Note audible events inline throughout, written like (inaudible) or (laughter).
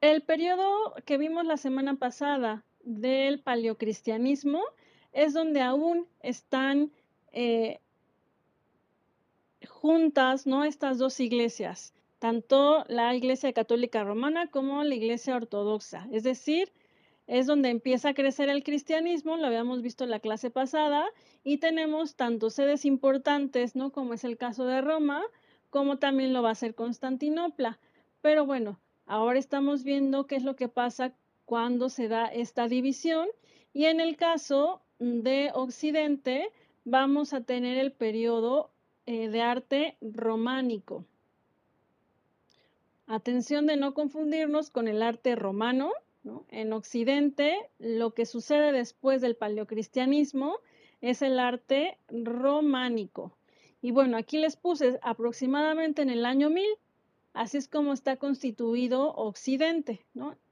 El periodo que vimos la semana pasada del paleocristianismo es donde aún están eh, juntas ¿no? estas dos iglesias, tanto la Iglesia Católica Romana como la Iglesia Ortodoxa. Es decir, es donde empieza a crecer el cristianismo, lo habíamos visto en la clase pasada, y tenemos tanto sedes importantes, ¿no? Como es el caso de Roma, como también lo va a ser Constantinopla. Pero bueno, ahora estamos viendo qué es lo que pasa cuando se da esta división, y en el caso de Occidente vamos a tener el periodo eh, de arte románico. Atención de no confundirnos con el arte romano, en Occidente, lo que sucede después del paleocristianismo es el arte románico. Y bueno, aquí les puse aproximadamente en el año 1000, así es como está constituido Occidente.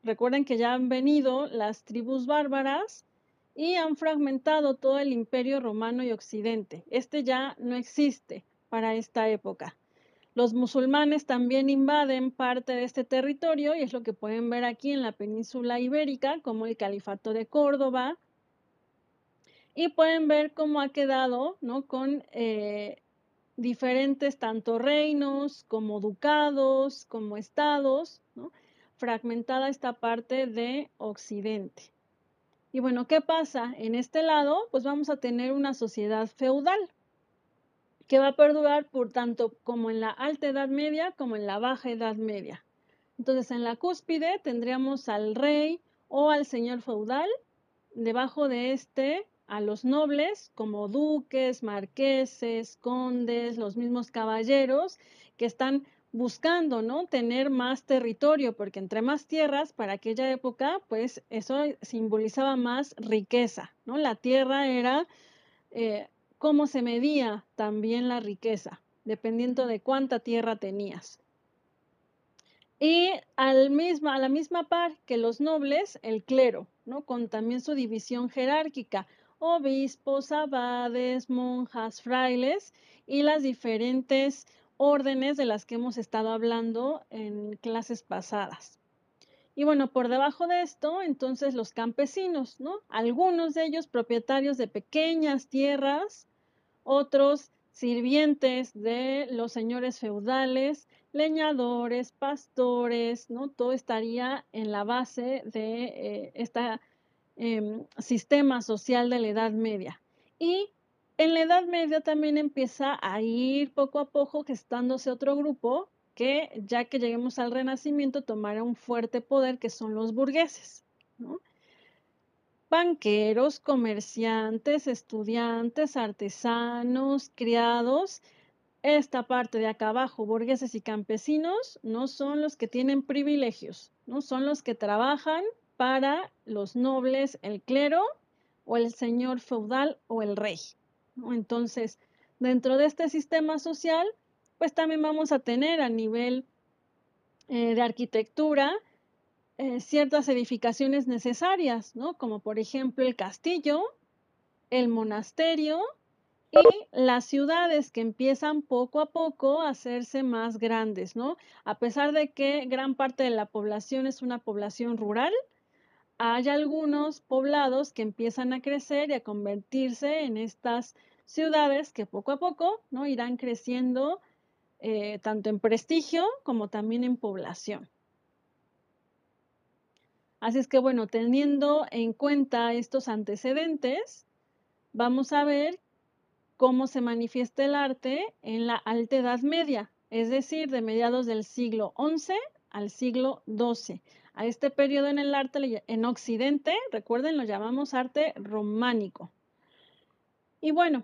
Recuerden que ya han venido las tribus bárbaras y han fragmentado todo el imperio romano y Occidente. Este ya no existe para esta época. Los musulmanes también invaden parte de este territorio y es lo que pueden ver aquí en la península ibérica, como el califato de Córdoba. Y pueden ver cómo ha quedado ¿no? con eh, diferentes tanto reinos como ducados, como estados, fragmentada esta parte de Occidente. Y bueno, ¿qué pasa? En este lado, pues vamos a tener una sociedad feudal que va a perdurar por tanto como en la alta edad media como en la baja edad media. Entonces, en la cúspide tendríamos al rey o al señor feudal, debajo de este a los nobles como duques, marqueses, condes, los mismos caballeros que están buscando, ¿no? Tener más territorio, porque entre más tierras para aquella época, pues eso simbolizaba más riqueza, ¿no? La tierra era eh, cómo se medía también la riqueza, dependiendo de cuánta tierra tenías. Y al misma, a la misma par que los nobles, el clero, ¿no? con también su división jerárquica, obispos, abades, monjas, frailes y las diferentes órdenes de las que hemos estado hablando en clases pasadas. Y bueno, por debajo de esto, entonces los campesinos, ¿no? Algunos de ellos propietarios de pequeñas tierras, otros sirvientes de los señores feudales, leñadores, pastores, ¿no? Todo estaría en la base de este sistema social de la Edad Media. Y en la Edad Media también empieza a ir poco a poco gestándose otro grupo que ya que lleguemos al Renacimiento tomará un fuerte poder que son los burgueses. Banqueros, comerciantes, estudiantes, artesanos, criados. Esta parte de acá abajo, burgueses y campesinos, no son los que tienen privilegios, no son los que trabajan para los nobles, el clero o el señor feudal o el rey. Entonces, dentro de este sistema social, pues también vamos a tener a nivel eh, de arquitectura eh, ciertas edificaciones necesarias, ¿no? Como por ejemplo el castillo, el monasterio y las ciudades que empiezan poco a poco a hacerse más grandes, ¿no? A pesar de que gran parte de la población es una población rural, hay algunos poblados que empiezan a crecer y a convertirse en estas ciudades que poco a poco ¿no? irán creciendo eh, tanto en prestigio como también en población. Así es que bueno, teniendo en cuenta estos antecedentes, vamos a ver cómo se manifiesta el arte en la Alta Edad Media, es decir, de mediados del siglo XI al siglo XII. A este periodo en el arte en Occidente, recuerden, lo llamamos arte románico. Y bueno,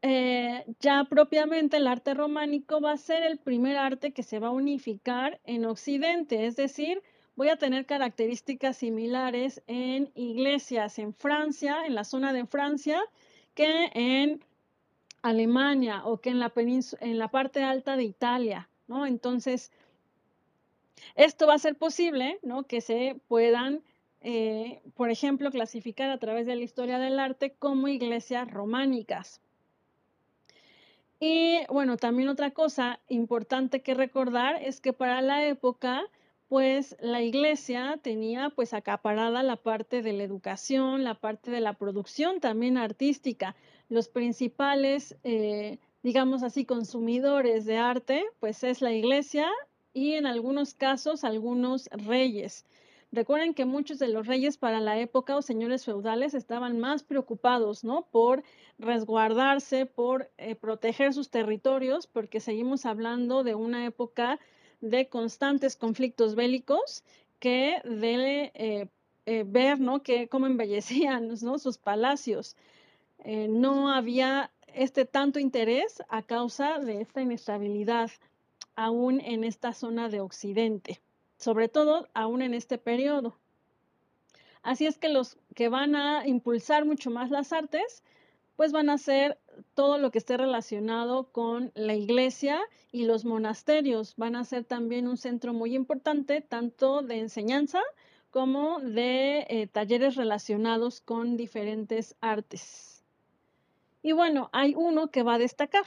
eh, ya propiamente el arte románico va a ser el primer arte que se va a unificar en Occidente, es decir, voy a tener características similares en iglesias en Francia, en la zona de Francia, que en Alemania o que en la, en la parte alta de Italia, ¿no? Entonces, esto va a ser posible, ¿no? Que se puedan, eh, por ejemplo, clasificar a través de la historia del arte como iglesias románicas. Y bueno, también otra cosa importante que recordar es que para la época, pues la iglesia tenía pues acaparada la parte de la educación, la parte de la producción también artística. Los principales, eh, digamos así, consumidores de arte, pues es la iglesia y en algunos casos algunos reyes. Recuerden que muchos de los reyes para la época o señores feudales estaban más preocupados, ¿no? Por resguardarse, por eh, proteger sus territorios, porque seguimos hablando de una época de constantes conflictos bélicos que de eh, eh, ver, ¿no? Que cómo embellecían, ¿no? Sus palacios. no había este tanto interés a causa de esta inestabilidad aún en esta zona de Occidente sobre todo aún en este periodo. Así es que los que van a impulsar mucho más las artes, pues van a ser todo lo que esté relacionado con la iglesia y los monasterios. Van a ser también un centro muy importante, tanto de enseñanza como de eh, talleres relacionados con diferentes artes. Y bueno, hay uno que va a destacar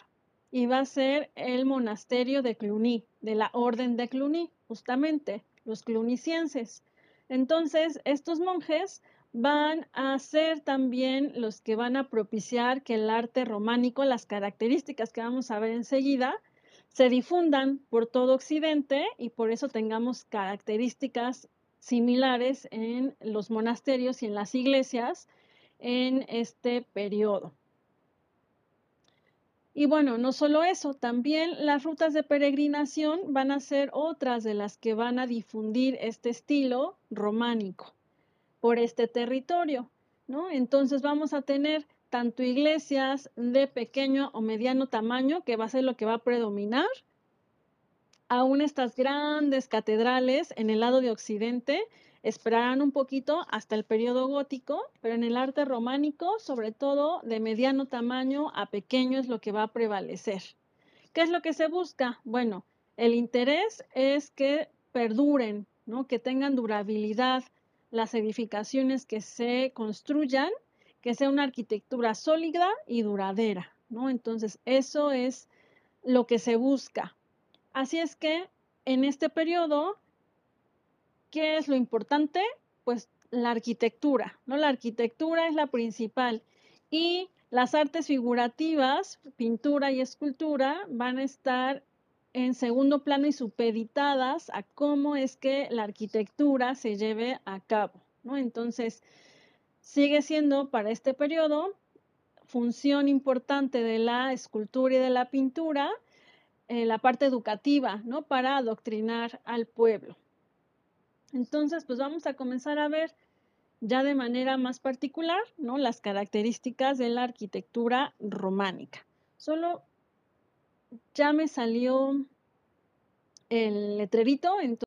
y va a ser el monasterio de Cluny, de la orden de Cluny justamente los clunicienses. Entonces, estos monjes van a ser también los que van a propiciar que el arte románico, las características que vamos a ver enseguida, se difundan por todo Occidente y por eso tengamos características similares en los monasterios y en las iglesias en este periodo. Y bueno, no solo eso, también las rutas de peregrinación van a ser otras de las que van a difundir este estilo románico por este territorio, ¿no? Entonces vamos a tener tanto iglesias de pequeño o mediano tamaño, que va a ser lo que va a predominar, aún estas grandes catedrales en el lado de occidente, Esperarán un poquito hasta el periodo gótico, pero en el arte románico, sobre todo de mediano tamaño a pequeño, es lo que va a prevalecer. ¿Qué es lo que se busca? Bueno, el interés es que perduren, ¿no? que tengan durabilidad las edificaciones que se construyan, que sea una arquitectura sólida y duradera. ¿no? Entonces, eso es lo que se busca. Así es que en este periodo ¿Qué es lo importante? Pues la arquitectura, ¿no? La arquitectura es la principal y las artes figurativas, pintura y escultura, van a estar en segundo plano y supeditadas a cómo es que la arquitectura se lleve a cabo, ¿no? Entonces, sigue siendo para este periodo función importante de la escultura y de la pintura, eh, la parte educativa, ¿no? Para adoctrinar al pueblo. Entonces, pues vamos a comenzar a ver ya de manera más particular, ¿no? Las características de la arquitectura románica. Solo ya me salió el letrerito, entonces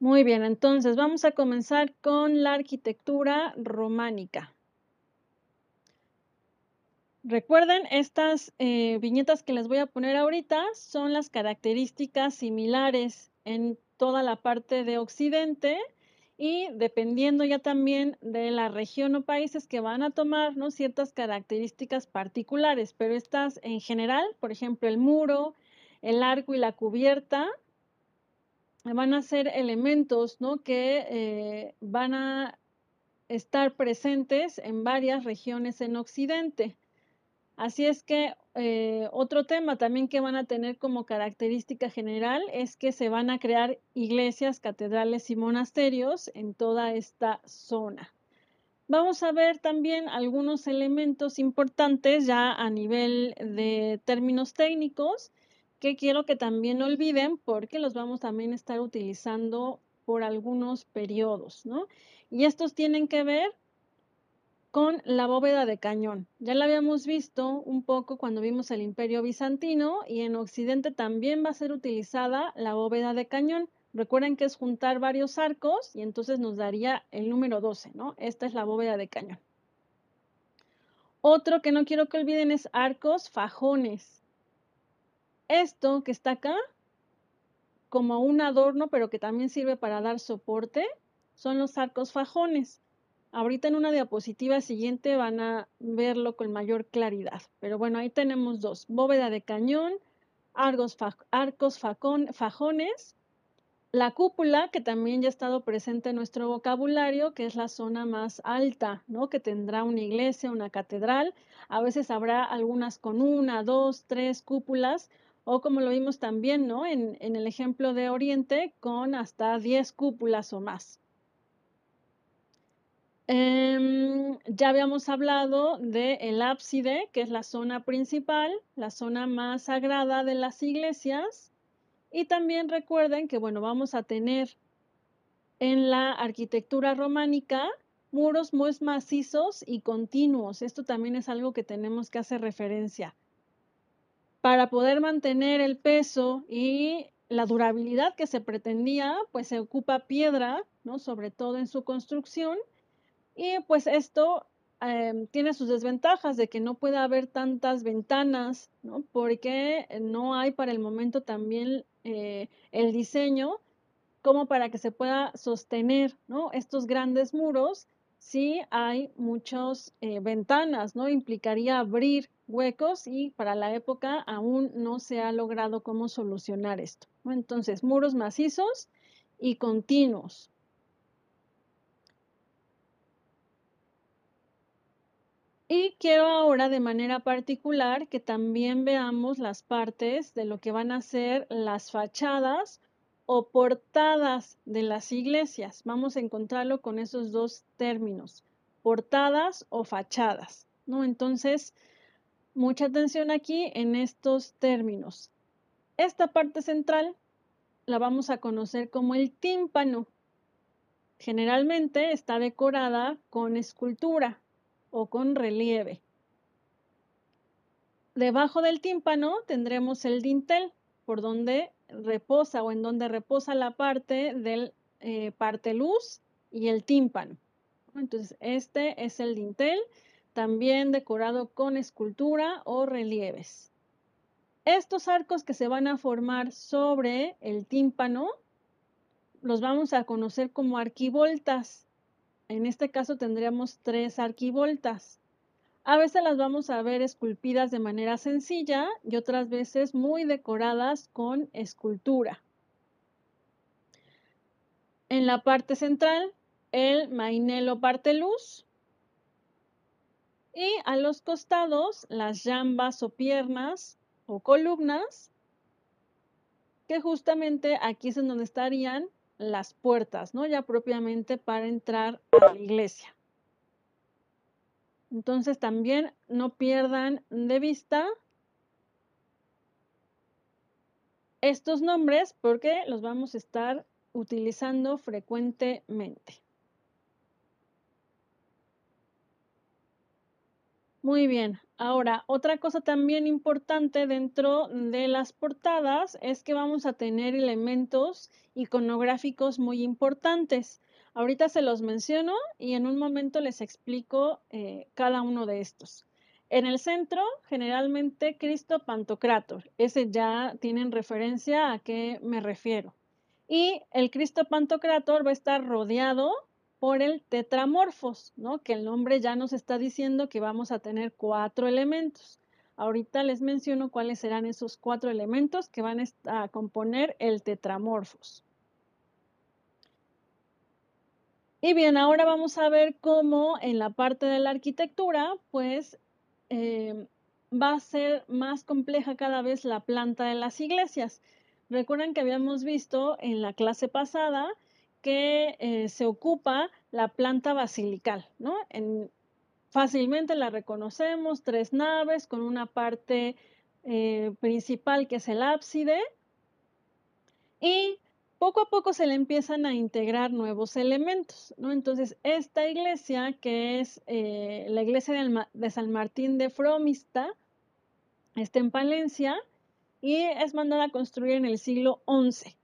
Muy bien, entonces vamos a comenzar con la arquitectura románica. Recuerden, estas eh, viñetas que les voy a poner ahorita son las características similares en toda la parte de Occidente y dependiendo ya también de la región o países que van a tomar ¿no? ciertas características particulares, pero estas en general, por ejemplo, el muro, el arco y la cubierta, van a ser elementos ¿no? que eh, van a estar presentes en varias regiones en Occidente. Así es que eh, otro tema también que van a tener como característica general es que se van a crear iglesias, catedrales y monasterios en toda esta zona. Vamos a ver también algunos elementos importantes ya a nivel de términos técnicos que quiero que también olviden porque los vamos también a estar utilizando por algunos periodos, ¿no? Y estos tienen que ver con la bóveda de cañón. Ya la habíamos visto un poco cuando vimos el Imperio Bizantino y en Occidente también va a ser utilizada la bóveda de cañón. Recuerden que es juntar varios arcos y entonces nos daría el número 12, ¿no? Esta es la bóveda de cañón. Otro que no quiero que olviden es arcos fajones. Esto que está acá, como un adorno, pero que también sirve para dar soporte, son los arcos fajones. Ahorita en una diapositiva siguiente van a verlo con mayor claridad. Pero bueno, ahí tenemos dos. Bóveda de cañón, arcos, fajones la cúpula, que también ya ha estado presente en nuestro vocabulario, que es la zona más alta, ¿no? Que tendrá una iglesia, una catedral. A veces habrá algunas con una, dos, tres cúpulas, o como lo vimos también, ¿no? En, el ejemplo de Oriente, con hasta diez cúpulas o más. Em, ya habíamos hablado del el ábside, que es la zona principal, la zona más sagrada de las iglesias. Y también recuerden que, bueno, vamos a tener en la arquitectura románica muros muy macizos y continuos. Esto también es algo que tenemos que hacer referencia. Para poder mantener el peso y la durabilidad que se pretendía, pues se ocupa piedra, ¿no? Sobre todo en su construcción. Y pues esto Em, tiene sus desventajas de que no puede haber tantas ventanas, ¿no? Porque no hay para el momento también eh, el diseño como para que se pueda sostener, ¿no? Estos grandes muros, si hay muchas eh, ventanas, ¿no? Implicaría abrir huecos y para la época aún no se ha logrado cómo solucionar esto, Entonces, muros macizos y continuos, Y quiero ahora de manera particular que también veamos las partes de lo que van a ser las fachadas o portadas de las iglesias. Vamos a encontrarlo con esos dos términos, portadas o fachadas, ¿no? Entonces, mucha atención aquí en estos términos. Esta parte central la vamos a conocer como el tímpano. Generalmente está decorada con escultura, o con relieve. Debajo del tímpano tendremos el dintel, por donde reposa o en donde reposa la parte del eh, parte luz y el tímpano. Entonces, este es el dintel, también decorado con escultura o relieves. Estos arcos que se van a formar sobre el tímpano los vamos a conocer como arquivoltas en este caso tendríamos tres arquivoltas. A veces las vamos a ver esculpidas de manera sencilla y otras veces muy decoradas con escultura. En la parte central, el mainelo parte luz. Y a los costados, las jambas o piernas o columnas, que justamente aquí es en donde estarían las puertas, ¿no? Ya propiamente para entrar a la iglesia. Entonces también no pierdan de vista estos nombres porque los vamos a estar utilizando frecuentemente. Muy bien, ahora otra cosa también importante dentro de las portadas es que vamos a tener elementos iconográficos muy importantes. Ahorita se los menciono y en un momento les explico eh, cada uno de estos. En el centro, generalmente Cristo Pantocrator. Ese ya tienen referencia a qué me refiero. Y el Cristo Pantocrator va a estar rodeado por el tetramorfos, ¿no? Que el nombre ya nos está diciendo que vamos a tener cuatro elementos. Ahorita les menciono cuáles serán esos cuatro elementos que van a componer el tetramorfos. Y bien, ahora vamos a ver cómo en la parte de la arquitectura, pues eh, va a ser más compleja cada vez la planta de las iglesias. Recuerden que habíamos visto en la clase pasada que eh, se ocupa la planta basilical, ¿no? fácilmente la reconocemos, tres naves con una parte eh, principal que es el ábside y poco a poco se le empiezan a integrar nuevos elementos, ¿no? Entonces, esta iglesia, que es eh, la iglesia de, San Martín de Fromista, está en Palencia y es mandada a construir en el siglo XI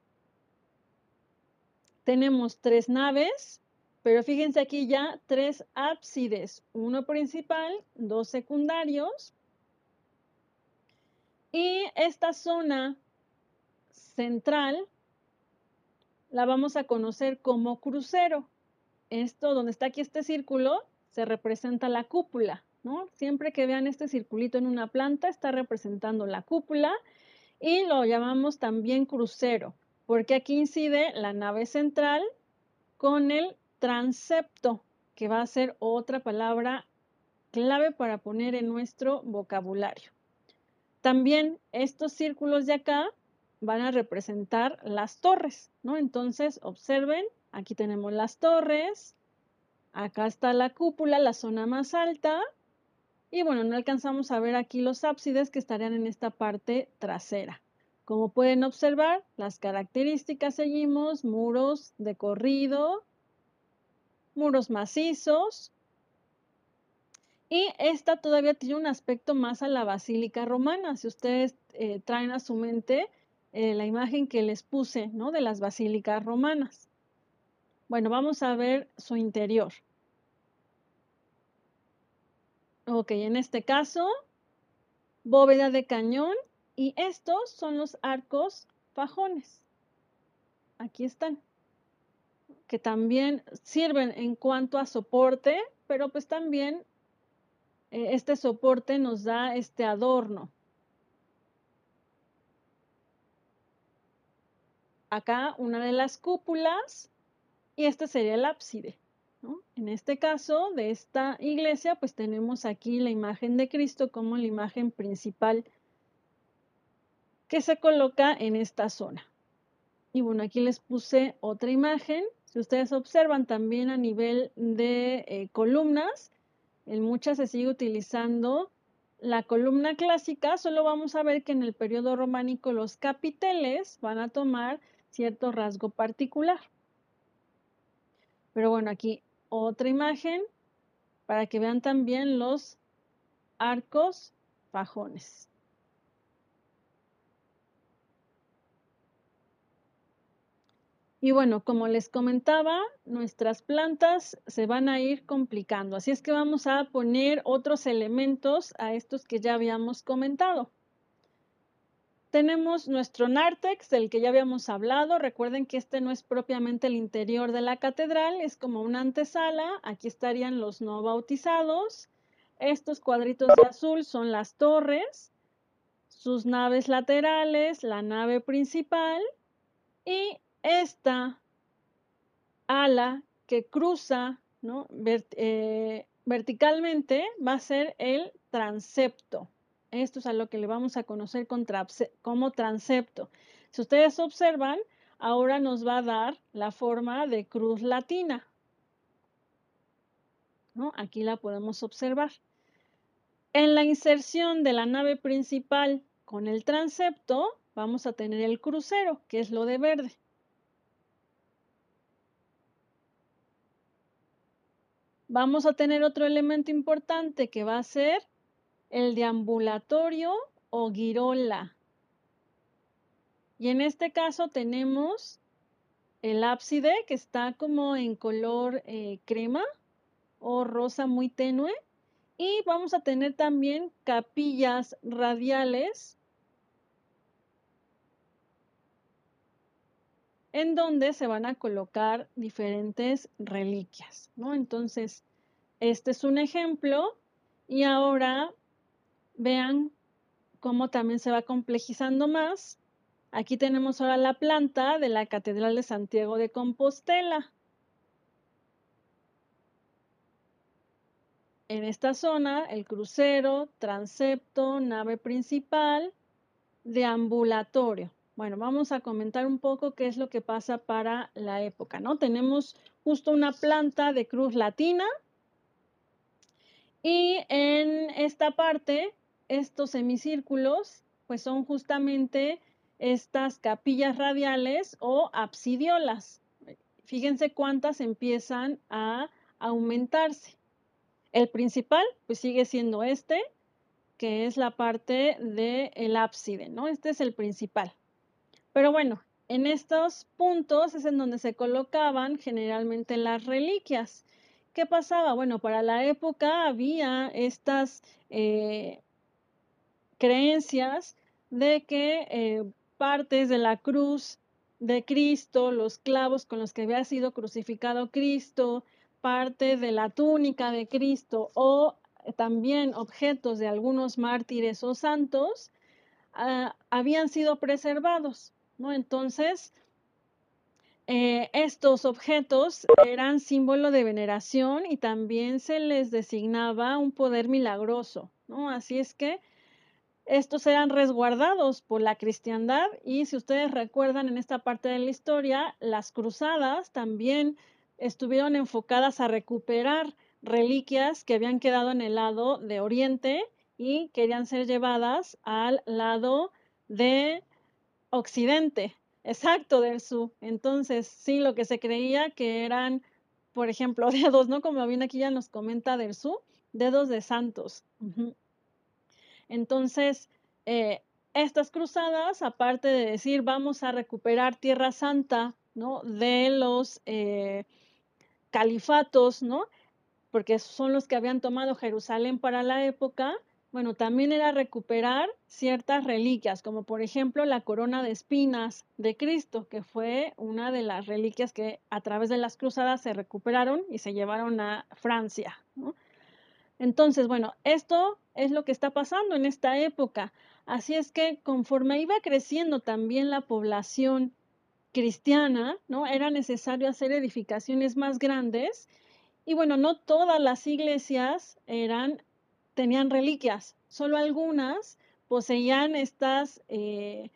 tenemos tres naves, pero fíjense aquí ya tres ábsides, uno principal, dos secundarios. Y esta zona central la vamos a conocer como crucero. esto donde está aquí este círculo se representa la cúpula, ¿no? Siempre que vean este circulito en una planta está representando la cúpula y lo llamamos también crucero, porque aquí incide la nave central con el transepto, que va a ser otra palabra clave para poner en nuestro vocabulario. También estos círculos de acá van a representar las torres, ¿no? Entonces, observen, aquí tenemos las torres, acá está la cúpula, la zona más alta, y bueno, no alcanzamos a ver aquí los ábsides que estarían en esta parte trasera. Como pueden observar, las características seguimos, muros de corrido, muros macizos, y esta todavía tiene un aspecto más a la basílica romana. Si ustedes eh, traen a su mente eh, la imagen que les puse, ¿no? De las basílicas romanas. Bueno, vamos a ver su interior. Ok, en este caso, bóveda de cañón y estos son los arcos fajones. Aquí están. Que también sirven en cuanto a soporte, pero pues también eh, este soporte nos da este adorno. Acá una de las cúpulas y este sería el ábside. En este caso de esta iglesia, pues tenemos aquí la imagen de Cristo como la imagen principal que se coloca en esta zona. Y bueno, aquí les puse otra imagen. Si ustedes observan también a nivel de eh, columnas, en muchas se sigue utilizando la columna clásica, solo vamos a ver que en el periodo románico los capiteles van a tomar cierto rasgo particular. Pero bueno, aquí otra imagen para que vean también los arcos fajones. Y bueno, como les comentaba, nuestras plantas se van a ir complicando, así es que vamos a poner otros elementos a estos que ya habíamos comentado. Tenemos nuestro nártex, del que ya habíamos hablado. Recuerden que este no es propiamente el interior de la catedral, es como una antesala. Aquí estarían los no bautizados. Estos cuadritos de azul son las torres, sus naves laterales, la nave principal y esta ala que cruza eh, verticalmente va a ser el transepto. Esto es a lo que le vamos a conocer como transepto. Si ustedes observan, ahora nos va a dar la forma de cruz latina. Aquí la podemos observar. En la inserción de la nave principal con el transepto, vamos a tener el crucero, que es lo de verde. Vamos a tener otro elemento importante que va a ser el deambulatorio o girola. Y en este caso tenemos el ábside que está como en color eh, crema o rosa muy tenue. Y vamos a tener también capillas radiales en donde se van a colocar diferentes reliquias, ¿no? Entonces, este es un ejemplo y ahora vean cómo también se va complejizando más. Aquí tenemos ahora la planta de la Catedral de Santiago de Compostela. En esta zona, el crucero, transepto, nave principal, deambulatorio. Bueno, vamos a comentar un poco qué es lo que pasa para la época, ¿no? Tenemos justo una planta de cruz latina y en esta parte, estos semicírculos, pues son justamente estas capillas radiales o absidiolas. Fíjense cuántas empiezan a aumentarse. El principal, pues sigue siendo este, que es la parte del ábside, ¿no? Este es el principal. Pero bueno, en estos puntos es en donde se colocaban generalmente las reliquias. ¿Qué pasaba? Bueno, para la época había estas eh, creencias de que eh, partes de la cruz de Cristo, los clavos con los que había sido crucificado Cristo, parte de la túnica de Cristo o también objetos de algunos mártires o santos ah, habían sido preservados, ¿no? Entonces, eh, estos objetos eran símbolo de veneración y también se les designaba un poder milagroso, ¿no? Así es que estos eran resguardados por la cristiandad y si ustedes recuerdan en esta parte de la historia, las cruzadas también estuvieron enfocadas a recuperar reliquias que habían quedado en el lado de Oriente y querían ser llevadas al lado de Occidente, exacto, del sur. Entonces, sí, lo que se creía que eran, por ejemplo, (laughs) dedos, ¿no? Como bien aquí ya nos comenta del sur, dedos de santos. Entonces, eh, estas cruzadas, aparte de decir vamos a recuperar Tierra Santa, ¿no? De los eh, califatos, ¿no? Porque son los que habían tomado Jerusalén para la época. Bueno, también era recuperar ciertas reliquias, como por ejemplo la corona de espinas de Cristo, que fue una de las reliquias que a través de las cruzadas se recuperaron y se llevaron a Francia. Entonces, bueno, esto es lo que está pasando en esta época. Así es que conforme iba creciendo también la población cristiana, ¿no? Era necesario hacer edificaciones más grandes y bueno, no todas las iglesias eran, tenían reliquias, solo algunas poseían estas, eh,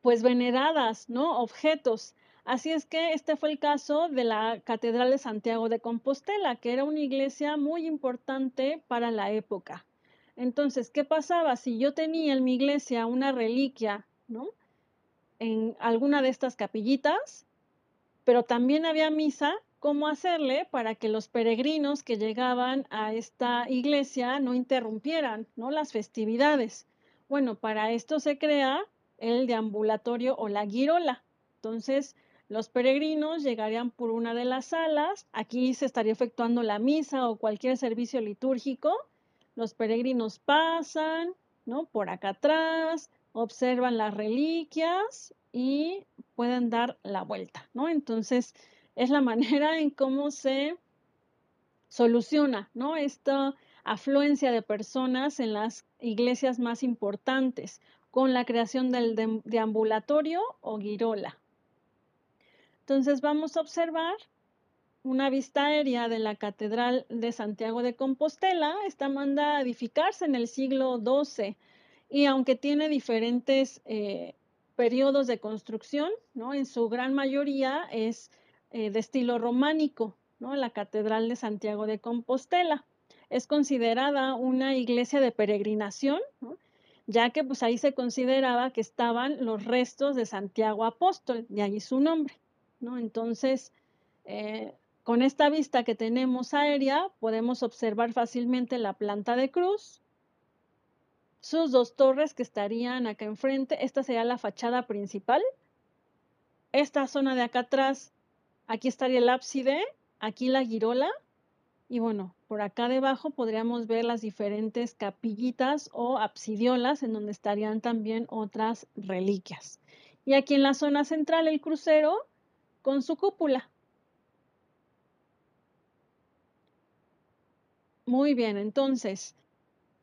pues veneradas, ¿no? Objetos. Así es que este fue el caso de la Catedral de Santiago de Compostela, que era una iglesia muy importante para la época. Entonces, ¿qué pasaba? Si yo tenía en mi iglesia una reliquia, ¿no? En alguna de estas capillitas, pero también había misa, ¿cómo hacerle para que los peregrinos que llegaban a esta iglesia no interrumpieran, ¿no? Las festividades. Bueno, para esto se crea el deambulatorio o la girola. Entonces, los peregrinos llegarían por una de las salas, aquí se estaría efectuando la misa o cualquier servicio litúrgico. Los peregrinos pasan, ¿no? Por acá atrás, observan las reliquias y pueden dar la vuelta, ¿no? Entonces, es la manera en cómo se soluciona, ¿no? Esta afluencia de personas en las iglesias más importantes con la creación del deambulatorio o girola. Entonces vamos a observar una vista aérea de la Catedral de Santiago de Compostela. Esta manda a edificarse en el siglo XII y aunque tiene diferentes eh, periodos de construcción, ¿no? en su gran mayoría es eh, de estilo románico, ¿no? la Catedral de Santiago de Compostela. Es considerada una iglesia de peregrinación, ya que pues ahí se consideraba que estaban los restos de Santiago Apóstol, de allí su nombre. Entonces, eh, con esta vista que tenemos aérea, podemos observar fácilmente la planta de cruz, sus dos torres que estarían acá enfrente. Esta sería la fachada principal. Esta zona de acá atrás, aquí estaría el ábside, aquí la girola. Y bueno, por acá debajo podríamos ver las diferentes capillitas o absidiolas en donde estarían también otras reliquias. Y aquí en la zona central el crucero con su cúpula. Muy bien, entonces,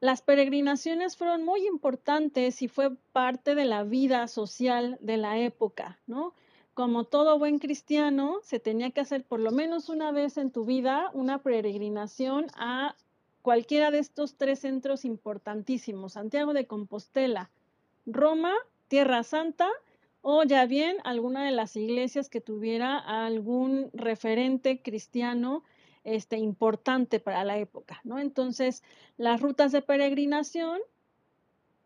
las peregrinaciones fueron muy importantes y fue parte de la vida social de la época, ¿no? Como todo buen cristiano, se tenía que hacer por lo menos una vez en tu vida una peregrinación a cualquiera de estos tres centros importantísimos, Santiago de Compostela, Roma, Tierra Santa o ya bien alguna de las iglesias que tuviera algún referente cristiano este, importante para la época, ¿no? Entonces, las rutas de peregrinación,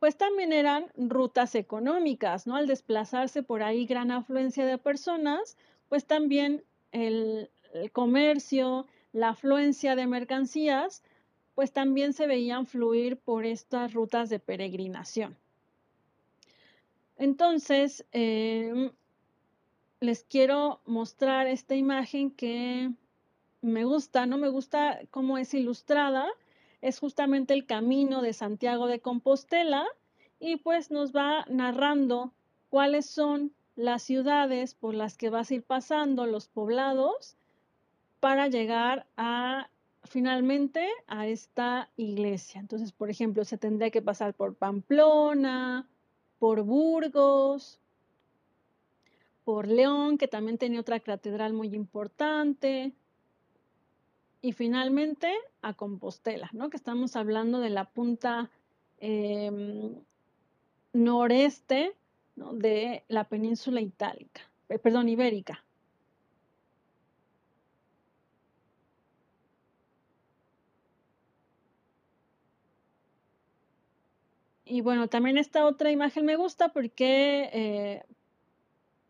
pues también eran rutas económicas, ¿no? Al desplazarse por ahí gran afluencia de personas, pues también el, comercio, la afluencia de mercancías, pues también se veían fluir por estas rutas de peregrinación. Entonces, em, les quiero mostrar esta imagen que me gusta, no me gusta cómo es ilustrada, es justamente el camino de Santiago de Compostela y pues nos va narrando cuáles son las ciudades por las que vas a ir pasando, los poblados, para llegar a finalmente a esta iglesia. Entonces, por ejemplo, se tendría que pasar por Pamplona, por Burgos, por León, que también tenía otra catedral muy importante, y finalmente a Compostela, ¿no? Que estamos hablando de la punta em, noreste de la península itálica, eh, perdón, ibérica. Y bueno, también esta otra imagen me gusta porque eh,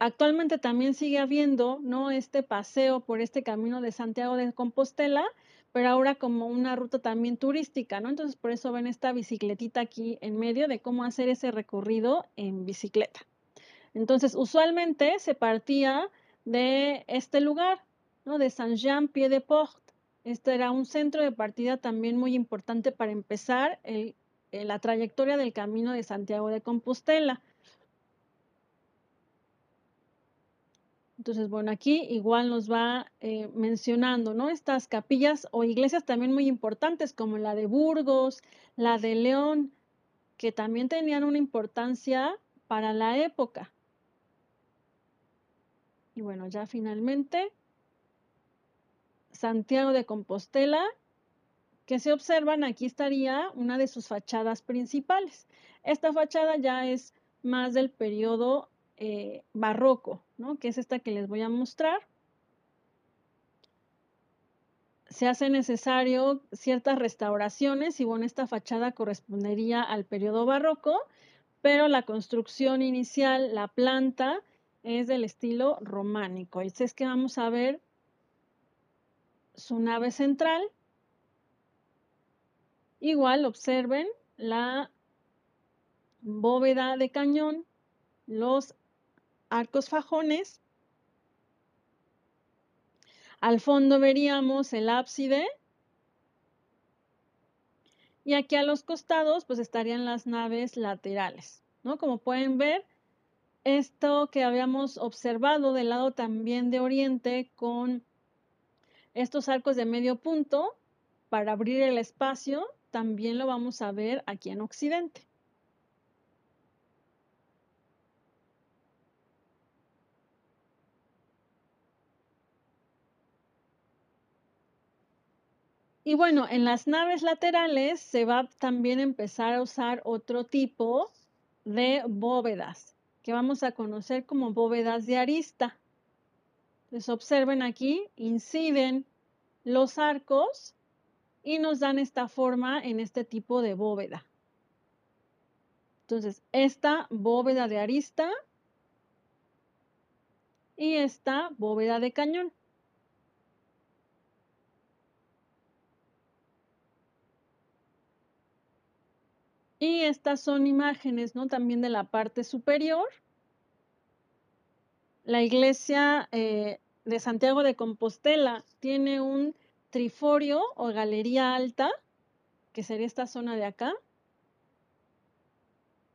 actualmente también sigue habiendo, ¿no? Este paseo por este camino de Santiago de Compostela, pero ahora como una ruta también turística, ¿no? Entonces por eso ven esta bicicletita aquí en medio de cómo hacer ese recorrido en bicicleta. Entonces usualmente se partía de este lugar, ¿no? De Saint-Jean-Pied-de-Port. Este era un centro de partida también muy importante para empezar eh, la trayectoria del camino de Santiago de Compostela. Entonces, bueno, aquí igual nos va eh, mencionando, ¿no? Estas capillas o iglesias también muy importantes, como la de Burgos, la de León, que también tenían una importancia para la época. Y bueno, ya finalmente, Santiago de Compostela que se observan, aquí estaría una de sus fachadas principales. Esta fachada ya es más del periodo eh, barroco, ¿no? que es esta que les voy a mostrar. Se hace necesario ciertas restauraciones y bueno, esta fachada correspondería al periodo barroco, pero la construcción inicial, la planta, es del estilo románico. Y es que vamos a ver su nave central, Igual observen la bóveda de cañón, los arcos fajones. Al fondo veríamos el ábside. Y aquí a los costados pues estarían las naves laterales, ¿no? Como pueden ver, esto que habíamos observado del lado también de oriente con estos arcos de medio punto para abrir el espacio también lo vamos a ver aquí en Occidente. Y bueno, en las naves laterales se va también a empezar a usar otro tipo de bóvedas, que vamos a conocer como bóvedas de arista. Entonces observen aquí, inciden los arcos y nos dan esta forma en este tipo de bóveda. Entonces, esta bóveda de arista y esta bóveda de cañón. Y estas son imágenes, ¿no? También de la parte superior. La iglesia eh, de Santiago de Compostela tiene un triforio o galería alta, que sería esta zona de acá,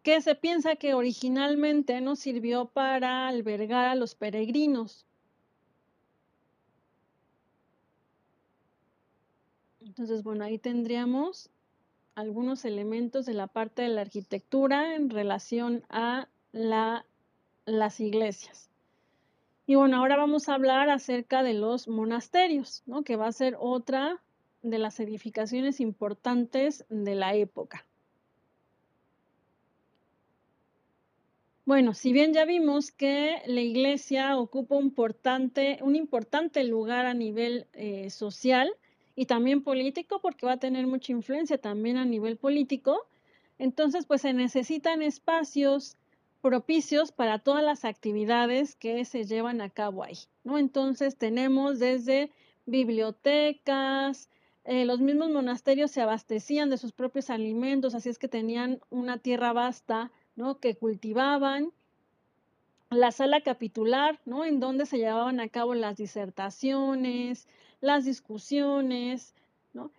que se piensa que originalmente nos sirvió para albergar a los peregrinos. Entonces, bueno, ahí tendríamos algunos elementos de la parte de la arquitectura en relación a la, las iglesias. Y bueno, ahora vamos a hablar acerca de los monasterios, que va a ser otra de las edificaciones importantes de la época. Bueno, si bien ya vimos que la iglesia ocupa un importante, un importante lugar a nivel eh, social y también político, porque va a tener mucha influencia también a nivel político, entonces pues se necesitan espacios propicios para todas las actividades que se llevan a cabo ahí, ¿no? Entonces tenemos desde bibliotecas, eh, los mismos monasterios se abastecían de sus propios alimentos, así es que tenían una tierra vasta, ¿no? Que cultivaban. La sala capitular, ¿no? En donde se llevaban a cabo las disertaciones, las discusiones, ¿no?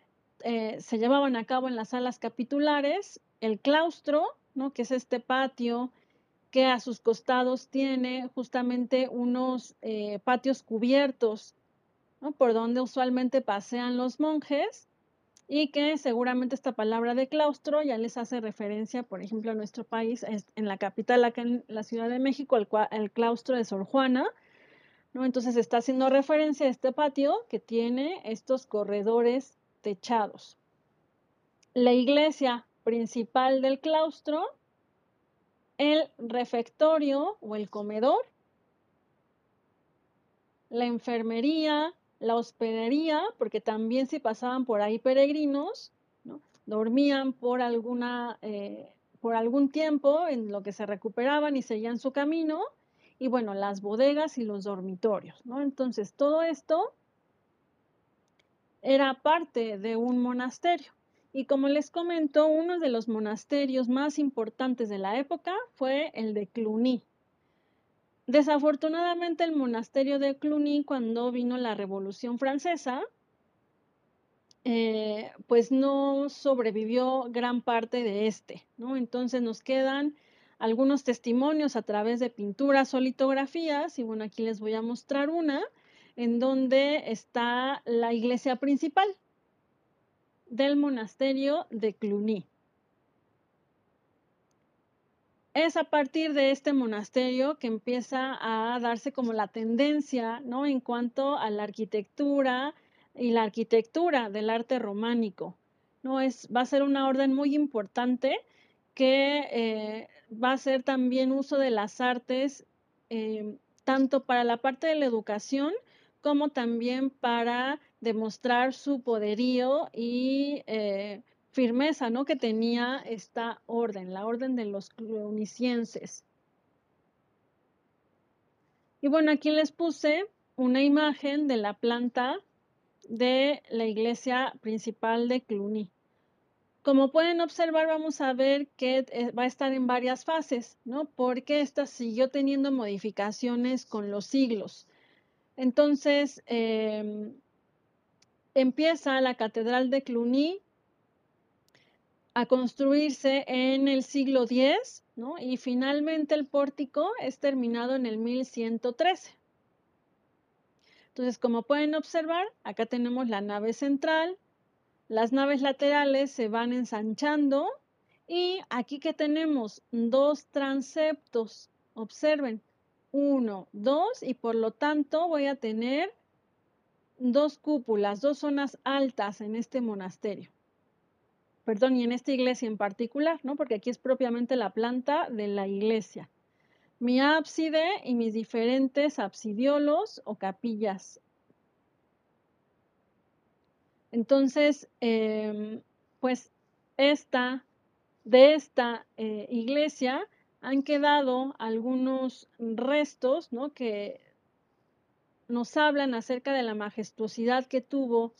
Eh, se llevaban a cabo en las salas capitulares, el claustro, ¿no? Que es este patio que a sus costados tiene justamente unos eh, patios cubiertos por donde usualmente pasean los monjes y que seguramente esta palabra de claustro ya les hace referencia, por ejemplo, a nuestro país, en la capital, acá en la Ciudad de México, el, el claustro de Sor Juana, Entonces está haciendo referencia a este patio que tiene estos corredores techados. La iglesia principal del claustro, el refectorio o el comedor, la enfermería, la hospedería, porque también si pasaban por ahí peregrinos, dormían por, alguna, eh, por algún tiempo en lo que se recuperaban y seguían su camino, y bueno, las bodegas y los dormitorios, ¿no? Entonces, todo esto era parte de un monasterio. Y como les comento, uno de los monasterios más importantes de la época fue el de Cluny, Desafortunadamente el monasterio de Cluny, cuando vino la Revolución Francesa, eh, pues no sobrevivió gran parte de este, ¿no? Entonces nos quedan algunos testimonios a través de pinturas o litografías, y bueno, aquí les voy a mostrar una, en donde está la iglesia principal del monasterio de Cluny. es a partir de este monasterio que empieza a darse como la tendencia, ¿no? En cuanto a la arquitectura y la arquitectura del arte románico, ¿no? Es, va a ser una orden muy importante que eh, va a ser también uso de las artes eh, tanto para la parte de la educación como también para demostrar su poderío y eh, firmeza ¿no? que tenía esta orden, la orden de los clunicienses. Y bueno, aquí les puse una imagen de la planta de la iglesia principal de Cluny. Como pueden observar, vamos a ver que eh, va a estar en varias fases, ¿no? Porque esta siguió teniendo modificaciones con los siglos. Entonces, em, empieza la Catedral de Cluny a construirse en el siglo X, ¿no? Y finalmente el pórtico es terminado en el 1113. Entonces, como pueden observar, acá tenemos la nave central, las naves laterales se van ensanchando y aquí que tenemos dos transeptos, observen, uno, dos y por lo tanto voy a tener dos cúpulas, dos zonas altas en este monasterio perdón, y en esta iglesia en particular, ¿no? Porque aquí es propiamente la planta de la iglesia. Mi ábside y mis diferentes absidiolos o capillas. Entonces, em, pues esta, de esta eh, iglesia han quedado algunos restos, ¿no? Que nos hablan acerca de la majestuosidad que tuvo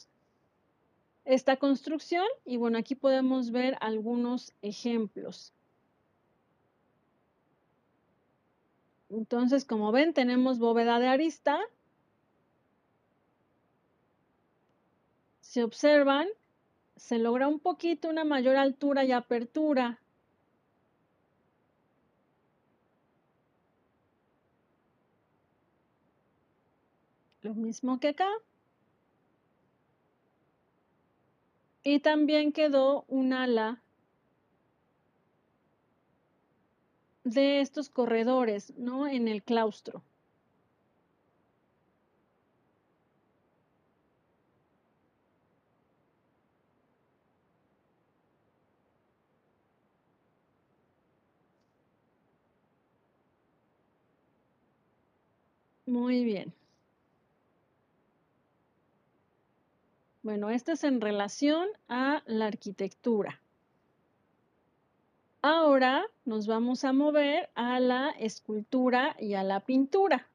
esta construcción y bueno, aquí podemos ver algunos ejemplos. Entonces, como ven, tenemos bóveda de arista. Observan, se logra un poquito una mayor altura y apertura. Lo mismo que acá. Y también quedó un ala de estos corredores, ¿no? En el claustro. Muy bien. Bueno, esto es en relación a la arquitectura. Ahora nos vamos a mover a la escultura y a la pintura.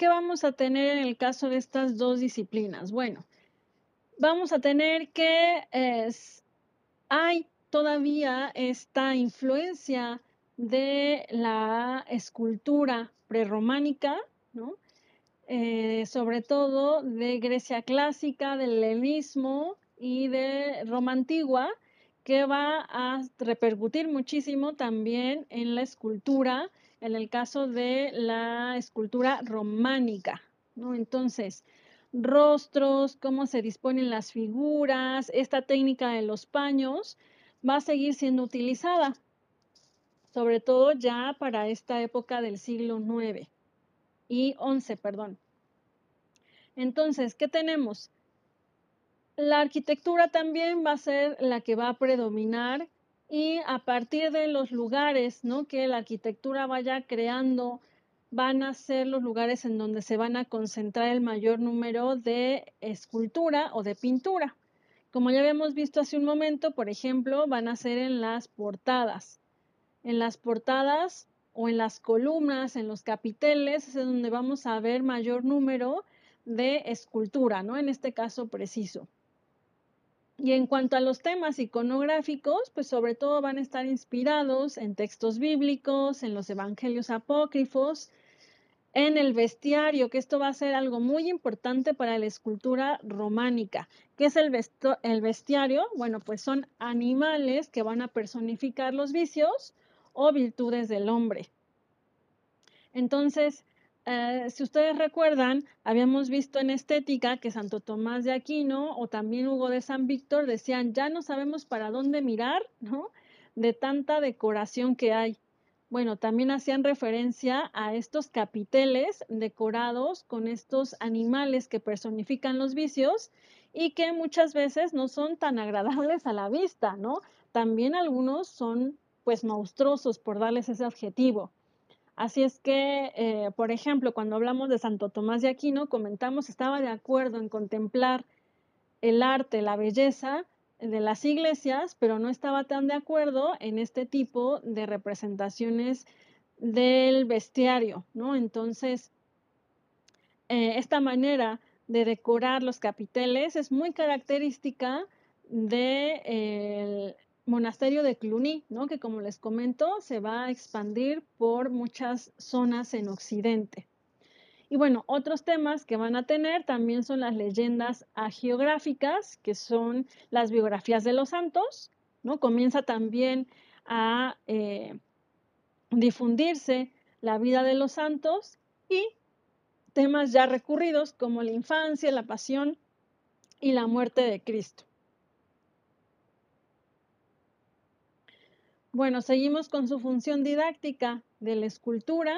¿Qué vamos a tener en el caso de estas dos disciplinas? Bueno, vamos a tener que hay todavía esta influencia de la escultura prerrománica. Eh, sobre todo de Grecia clásica, del helenismo y de Roma antigua, que va a repercutir muchísimo también en la escultura, en el caso de la escultura románica, ¿no? Entonces, rostros, cómo se disponen las figuras, esta técnica de los paños va a seguir siendo utilizada, sobre todo ya para esta época del siglo IX y XI, perdón. Entonces, ¿qué tenemos? La arquitectura también va a ser la que va a predominar y a partir de los lugares ¿no? que la arquitectura vaya creando, van a ser los lugares en donde se van a concentrar el mayor número de escultura o de pintura. Como ya habíamos visto hace un momento, por ejemplo, van a ser en las portadas. En las portadas o en las columnas, en los capiteles, es donde vamos a ver mayor número de escultura, ¿no? En este caso preciso. Y en cuanto a los temas iconográficos, pues sobre todo van a estar inspirados en textos bíblicos, en los evangelios apócrifos, en el bestiario, que esto va a ser algo muy importante para la escultura románica. ¿Qué es el, el bestiario? Bueno, pues son animales que van a personificar los vicios o virtudes del hombre. Entonces, eh, si ustedes recuerdan, habíamos visto en estética que Santo Tomás de Aquino o también Hugo de San Víctor decían, ya no sabemos para dónde mirar, ¿no? De tanta decoración que hay. Bueno, también hacían referencia a estos capiteles decorados con estos animales que personifican los vicios y que muchas veces no son tan agradables a la vista, ¿no? También algunos son pues monstruosos por darles ese adjetivo. Así es que, eh, por ejemplo, cuando hablamos de Santo Tomás de Aquino, comentamos, estaba de acuerdo en contemplar el arte, la belleza de las iglesias, pero no estaba tan de acuerdo en este tipo de representaciones del bestiario, ¿no? Entonces, eh, esta manera de decorar los capiteles es muy característica de eh, monasterio de Cluny, ¿no? que como les comento, se va a expandir por muchas zonas en Occidente. Y bueno, otros temas que van a tener también son las leyendas agiográficas, que son las biografías de los santos, ¿no? Comienza también a eh, difundirse la vida de los santos y temas ya recurridos como la infancia, la pasión y la muerte de Cristo. Bueno, seguimos con su función didáctica de la escultura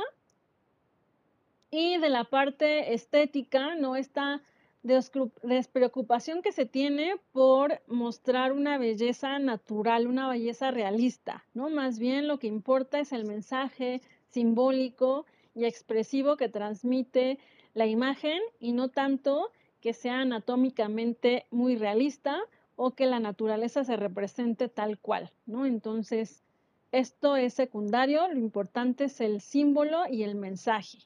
y de la parte estética, ¿no? Esta despreocupación que se tiene por mostrar una belleza natural, una belleza realista, ¿no? Más bien lo que importa es el mensaje simbólico y expresivo que transmite la imagen y no tanto que sea anatómicamente muy realista o que la naturaleza se represente tal cual, ¿no? Entonces, esto es secundario, lo importante es el símbolo y el mensaje.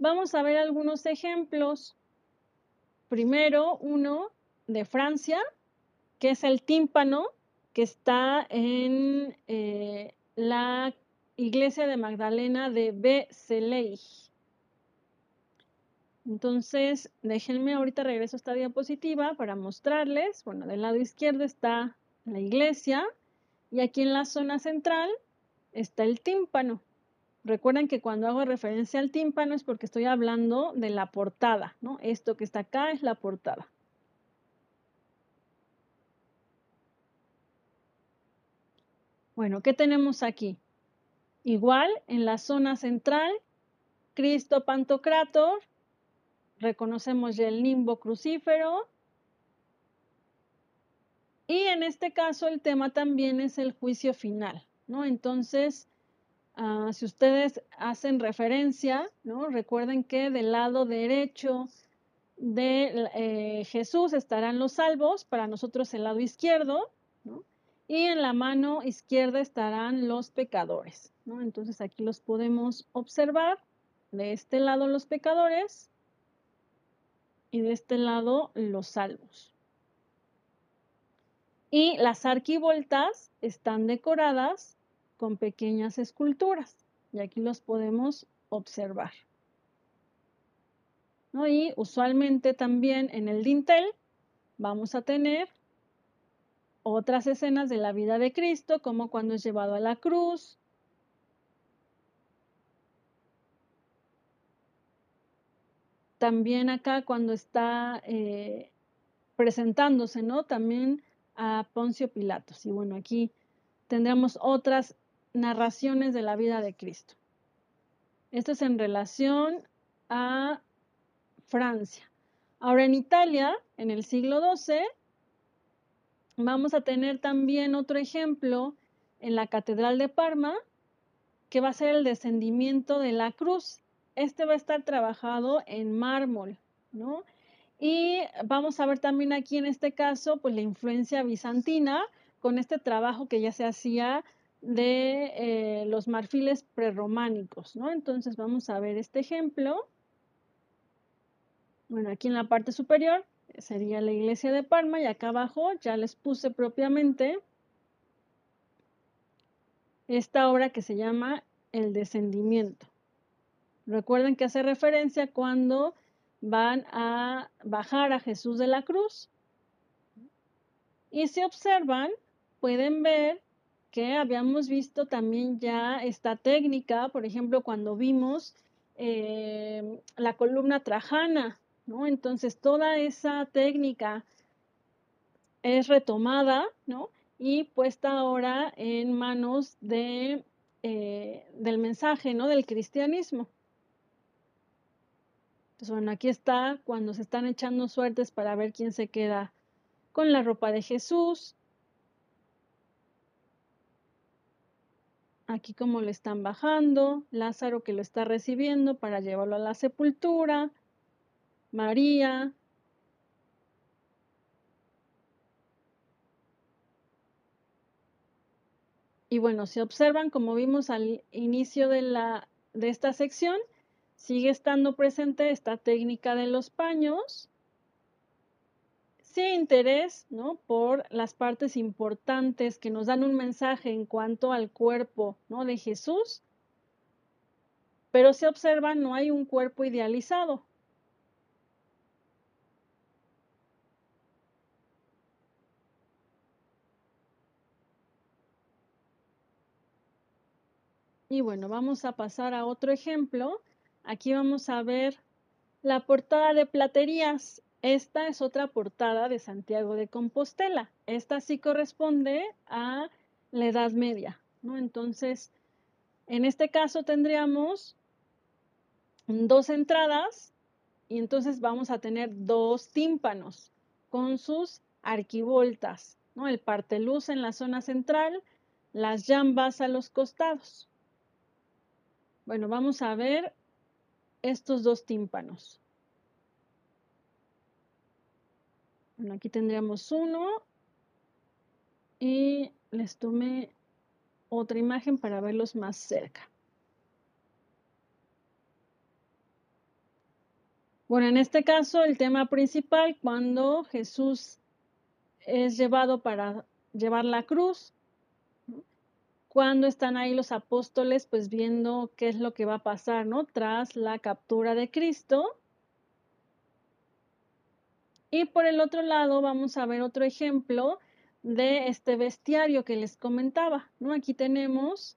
Vamos a ver algunos ejemplos. Primero, uno de Francia, que es el tímpano, que está en eh, la iglesia de Magdalena de Beceley. Entonces, déjenme ahorita regreso a esta diapositiva para mostrarles. Bueno, del lado izquierdo está la iglesia y aquí en la zona central está el tímpano. Recuerden que cuando hago referencia al tímpano es porque estoy hablando de la portada, ¿no? Esto que está acá es la portada. Bueno, ¿qué tenemos aquí? Igual, en la zona central, Cristo Pantocrator, reconocemos ya el nimbo crucífero. Y en este caso el tema también es el juicio final, ¿no? Entonces, ah, si ustedes hacen referencia, ¿no? Recuerden que del lado derecho de eh, Jesús estarán los salvos, para nosotros el lado izquierdo, ¿no? Y en la mano izquierda estarán los pecadores, ¿no? Entonces aquí los podemos observar. De este lado los pecadores y de este lado los salvos. Y las arquivoltas están decoradas con pequeñas esculturas. Y aquí los podemos observar. Y usualmente también en el dintel vamos a tener otras escenas de la vida de Cristo, como cuando es llevado a la cruz. También acá cuando está eh, presentándose, ¿no? También a Poncio Pilatos. Y bueno, aquí tendremos otras narraciones de la vida de Cristo. Esto es en relación a Francia. Ahora en Italia, en el siglo XII, vamos a tener también otro ejemplo en la Catedral de Parma, que va a ser el descendimiento de la cruz. Este va a estar trabajado en mármol, ¿no? Y vamos a ver también aquí en este caso, pues la influencia bizantina con este trabajo que ya se hacía de eh, los marfiles prerrománicos, ¿no? Entonces vamos a ver este ejemplo. Bueno, aquí en la parte superior sería la iglesia de Parma y acá abajo ya les puse propiamente esta obra que se llama El descendimiento. Recuerden que hace referencia cuando van a bajar a Jesús de la cruz. Y si observan, pueden ver que habíamos visto también ya esta técnica, por ejemplo, cuando vimos eh, la columna trajana, ¿no? Entonces, toda esa técnica es retomada, ¿no? Y puesta ahora en manos de, eh, del mensaje, ¿no? Del cristianismo. Entonces, bueno, aquí está cuando se están echando suertes para ver quién se queda con la ropa de Jesús. Aquí como le están bajando, Lázaro que lo está recibiendo para llevarlo a la sepultura, María. Y bueno, si observan, como vimos al inicio de, la, de esta sección, sigue estando presente esta técnica de los paños. Sin interés ¿no? por las partes importantes que nos dan un mensaje en cuanto al cuerpo ¿no? de Jesús, pero se observa no hay un cuerpo idealizado. Y bueno, vamos a pasar a otro ejemplo. Aquí vamos a ver la portada de platerías. Esta es otra portada de Santiago de Compostela. Esta sí corresponde a la Edad Media, ¿no? Entonces, en este caso tendríamos dos entradas y entonces vamos a tener dos tímpanos con sus arquivoltas, ¿no? El parteluz en la zona central, las jambas a los costados. Bueno, vamos a ver estos dos tímpanos. Bueno, aquí tendríamos uno y les tomé otra imagen para verlos más cerca. Bueno, en este caso el tema principal, cuando Jesús es llevado para llevar la cruz, cuando están ahí los apóstoles, pues viendo qué es lo que va a pasar, ¿no? Tras la captura de Cristo. Y por el otro lado vamos a ver otro ejemplo de este bestiario que les comentaba, ¿no? Aquí tenemos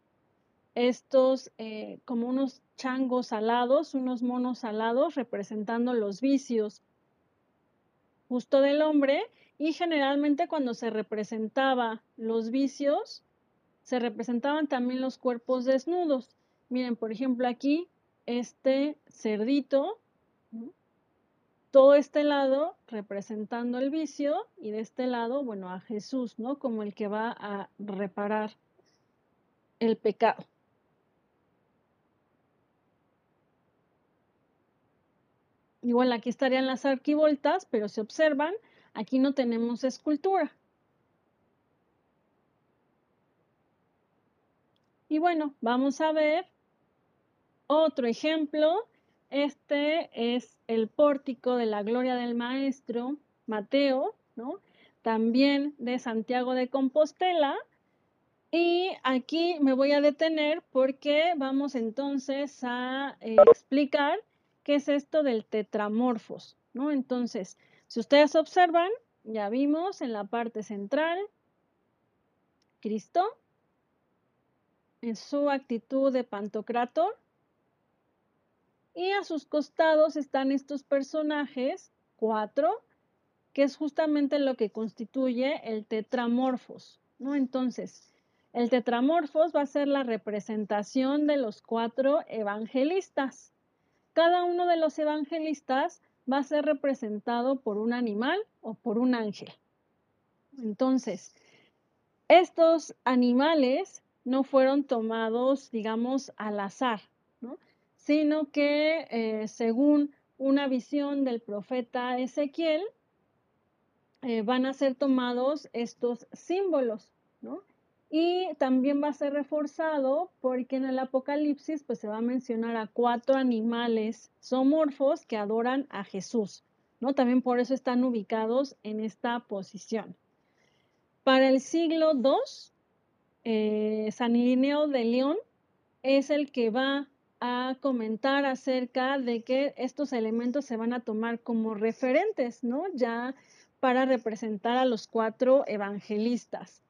estos eh, como unos changos alados, unos monos alados representando los vicios justo del hombre y generalmente cuando se representaba los vicios se representaban también los cuerpos desnudos. Miren, por ejemplo, aquí este cerdito, todo este lado representando el vicio y de este lado, bueno, a Jesús, ¿no? Como el que va a reparar el pecado. Igual aquí estarían las arquivoltas, pero se observan, aquí no tenemos escultura. Y bueno, vamos a ver otro ejemplo. Este es el pórtico de la gloria del maestro Mateo, ¿no? También de Santiago de Compostela. Y aquí me voy a detener porque vamos entonces a eh, explicar qué es esto del tetramorfos, ¿no? Entonces, si ustedes observan, ya vimos en la parte central, Cristo, en su actitud de pantocrator, y a sus costados están estos personajes, cuatro, que es justamente lo que constituye el tetramorfos, ¿no? Entonces, el tetramorfos va a ser la representación de los cuatro evangelistas. Cada uno de los evangelistas va a ser representado por un animal o por un ángel. Entonces, estos animales no fueron tomados, digamos, al azar, ¿no? sino que eh, según una visión del profeta Ezequiel, eh, van a ser tomados estos símbolos, ¿no? Y también va a ser reforzado porque en el Apocalipsis pues se va a mencionar a cuatro animales zoomorfos que adoran a Jesús, ¿no? También por eso están ubicados en esta posición. Para el siglo II, eh, San de León es el que va a comentar acerca de que estos elementos se van a tomar como referentes, ¿no? Ya para representar a los cuatro evangelistas.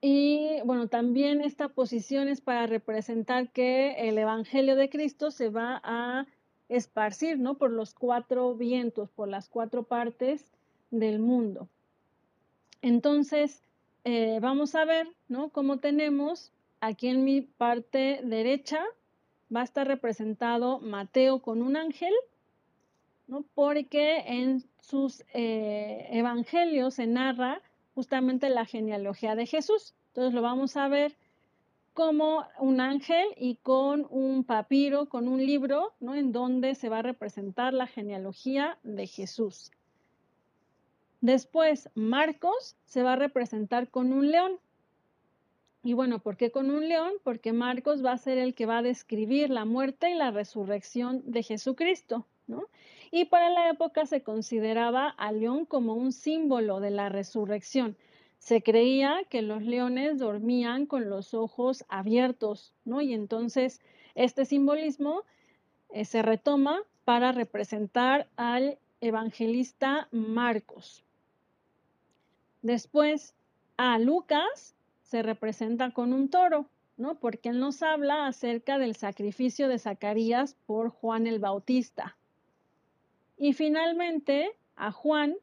Y bueno, también esta posición es para representar que el Evangelio de Cristo se va a esparcir, ¿no? Por los cuatro vientos, por las cuatro partes del mundo. Entonces, eh, vamos a ver, ¿no? Cómo tenemos aquí en mi parte derecha, va a estar representado Mateo con un ángel, ¿no? Porque en sus eh, evangelios se narra justamente la genealogía de Jesús. Entonces lo vamos a ver como un ángel y con un papiro, con un libro, ¿no? En donde se va a representar la genealogía de Jesús. Después, Marcos se va a representar con un león. Y bueno, ¿por qué con un león? Porque Marcos va a ser el que va a describir la muerte y la resurrección de Jesucristo, ¿no? Y para la época se consideraba al león como un símbolo de la resurrección. Se creía que los leones dormían con los ojos abiertos, ¿no? Y entonces este simbolismo eh, se retoma para representar al evangelista Marcos. Después, a Lucas se representa con un toro, ¿no? Porque él nos habla acerca del sacrificio de Zacarías por Juan el Bautista. Y finalmente a Juan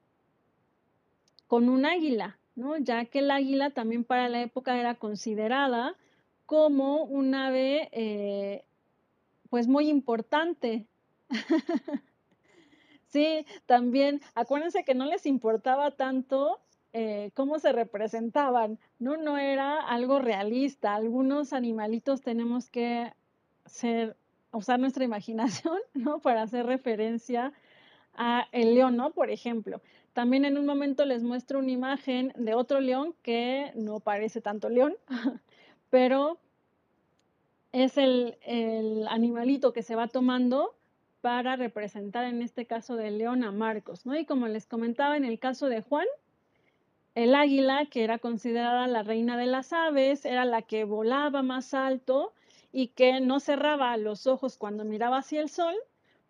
con un águila, ¿no? ya que el águila también para la época era considerada como un ave eh, pues muy importante. (laughs) sí, también acuérdense que no les importaba tanto eh, cómo se representaban, ¿no? No era algo realista. Algunos animalitos tenemos que usar nuestra (laughs) imaginación, ¿no? Para hacer referencia el león, ¿no? Por ejemplo. También en un momento les muestro una imagen de otro león que no parece tanto león, (laughs) pero es el, animalito que se va tomando para representar en este caso del león a Marcos, ¿no? Y como les comentaba en el caso de Juan, el águila, que era considerada la reina de las aves, era la que volaba más alto y que no cerraba los ojos cuando miraba hacia el sol,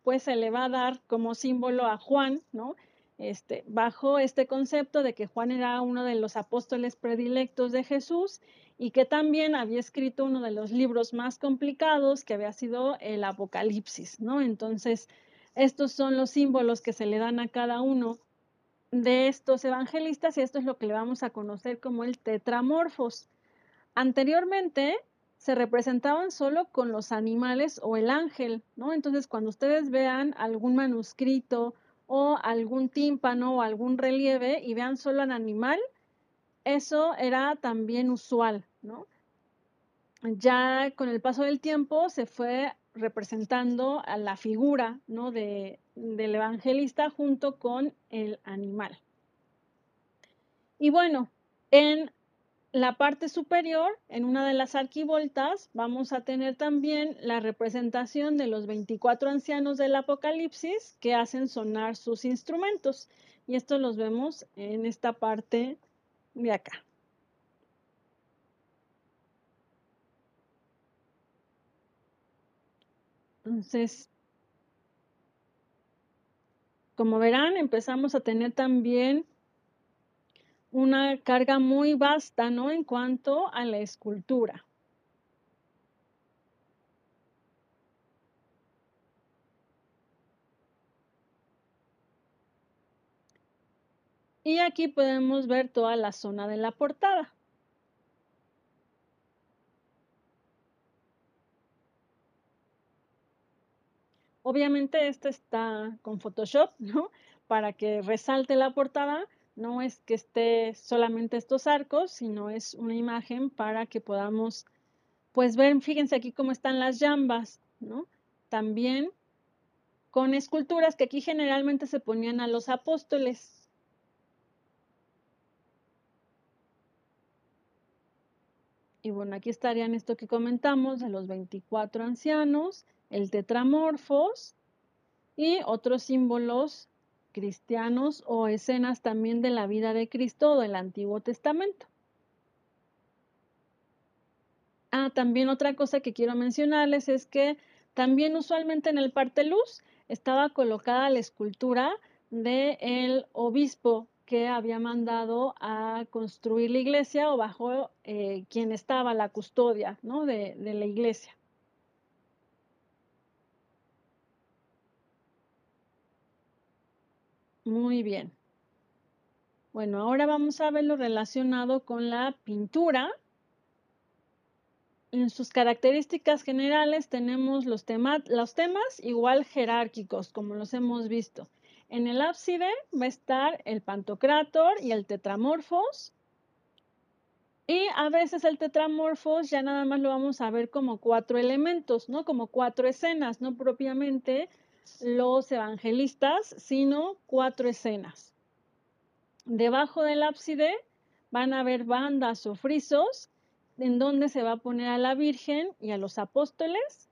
pues se le va a dar como símbolo a Juan, ¿no? Este, bajo este concepto de que Juan era uno de los apóstoles predilectos de Jesús y que también había escrito uno de los libros más complicados que había sido el Apocalipsis, ¿no? Entonces, estos son los símbolos que se le dan a cada uno de estos evangelistas y esto es lo que le vamos a conocer como el tetramorfos. Anteriormente, se representaban solo con los animales o el ángel, ¿no? Entonces, cuando ustedes vean algún manuscrito o algún tímpano o algún relieve y vean solo al animal, eso era también usual, ¿no? Ya con el paso del tiempo se fue representando a la figura, ¿no? De, del evangelista junto con el animal. Y bueno, en la parte superior, en una de las arquivoltas, vamos a tener también la representación de los 24 ancianos del Apocalipsis que hacen sonar sus instrumentos. Y esto los vemos en esta parte de acá. Entonces como verán, empezamos a tener también una carga muy vasta, ¿no? En cuanto a la escultura. Y aquí podemos ver toda la zona de la portada. Obviamente este está con Photoshop, ¿no? Para que resalte la portada. No es que esté solamente estos arcos, sino es una imagen para que podamos, pues ver, fíjense aquí cómo están las jambas, ¿no? También con esculturas que aquí generalmente se ponían a los apóstoles. Y bueno, aquí estarían esto que comentamos de los 24 ancianos, el tetramorfos y otros símbolos cristianos o escenas también de la vida de Cristo o del Antiguo Testamento. Ah, también otra cosa que quiero mencionarles es que también usualmente en el parte luz estaba colocada la escultura del el obispo que había mandado a construir la iglesia o bajo eh, quien estaba la custodia ¿no? de la iglesia. Muy bien. Bueno, ahora vamos a ver lo relacionado con la pintura. En sus características generales tenemos los, los temas igual jerárquicos, como los hemos visto. En el ábside va a estar el pantocrátor y el tetramorfos. Y a veces el tetramorfos ya nada más lo vamos a ver como cuatro elementos, ¿no? Como cuatro escenas, no propiamente los evangelistas, sino cuatro escenas. Debajo del ábside van a haber bandas o frisos en donde se va a poner a la Virgen y a los apóstoles.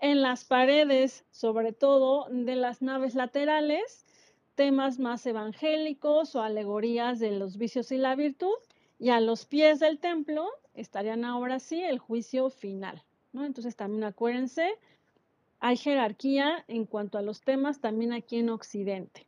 En las paredes, sobre todo de las naves laterales, temas más evangélicos o alegorías de los vicios y la virtud. Y a los pies del templo estarían ahora sí el juicio final. ¿no? Entonces también acuérdense hay jerarquía en cuanto a los temas también aquí en Occidente.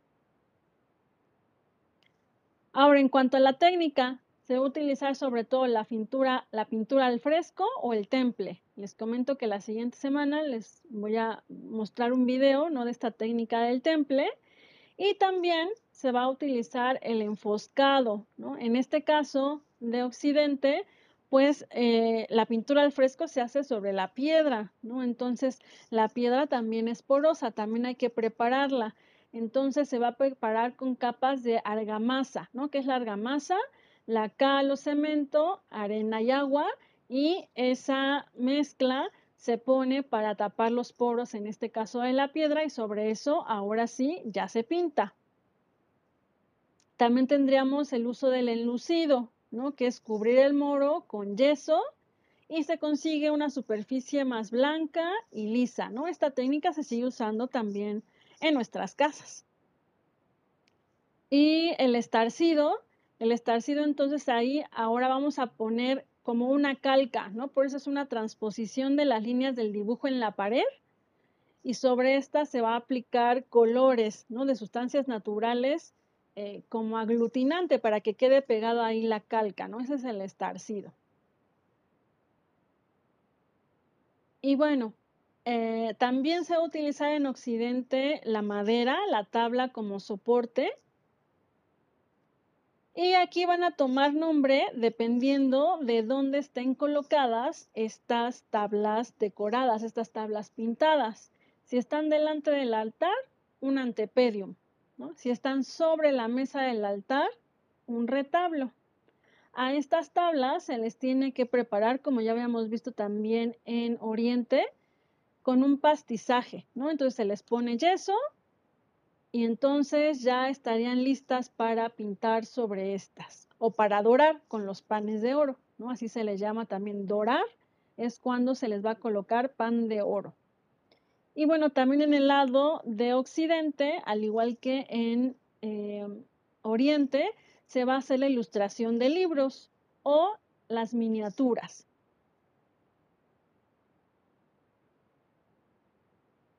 Ahora, en cuanto a la técnica, se va a utilizar sobre todo la pintura, la pintura al fresco o el temple. Les comento que la siguiente semana les voy a mostrar un video ¿no? de esta técnica del temple y también se va a utilizar el enfoscado. ¿no? En este caso de Occidente pues eh, la pintura al fresco se hace sobre la piedra, ¿no? Entonces la piedra también es porosa, también hay que prepararla. Entonces se va a preparar con capas de argamasa, ¿no? ¿Qué es la argamasa? La cal o cemento, arena y agua y esa mezcla se pone para tapar los poros, en este caso de la piedra, y sobre eso ahora sí ya se pinta. También tendríamos el uso del enlucido, que es cubrir el moro con yeso y se consigue una superficie más blanca y lisa. ¿no? Esta técnica se sigue usando también en nuestras casas. Y el estarcido, el estarcido entonces ahí ahora vamos a poner como una calca, ¿no? Por eso es una transposición de las líneas del dibujo en la pared y sobre esta se va a aplicar colores, ¿no? De sustancias naturales eh, como aglutinante para que quede pegado ahí la calca, ¿no? Ese es el estarcido. Y bueno, eh, también se va a utilizar en Occidente la madera, la tabla como soporte. Y aquí van a tomar nombre dependiendo de dónde estén colocadas estas tablas decoradas, estas tablas pintadas. Si están delante del altar, un antepedium. Si están sobre la mesa del altar, un retablo. A estas tablas se les tiene que preparar, como ya habíamos visto también en Oriente, con un pastizaje, ¿no? Entonces se les pone yeso y entonces ya estarían listas para pintar sobre estas o para dorar con los panes de oro, ¿no? Así se les llama también dorar, es cuando se les va a colocar pan de oro. Y bueno, también en el lado de Occidente, al igual que en eh, Oriente, se va a hacer la ilustración de libros o las miniaturas.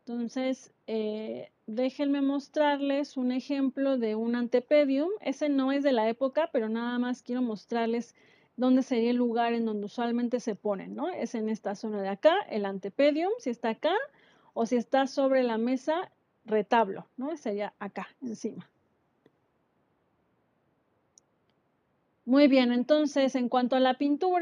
Entonces, eh, déjenme mostrarles un ejemplo de un antepedium. Ese no es de la época, pero nada más quiero mostrarles dónde sería el lugar en donde usualmente se ponen, ¿no? Es en esta zona de acá, el antepedium, si está acá, o si está sobre la mesa, retablo, ¿no? Sería acá, encima. Muy bien, entonces en cuanto a la pintura,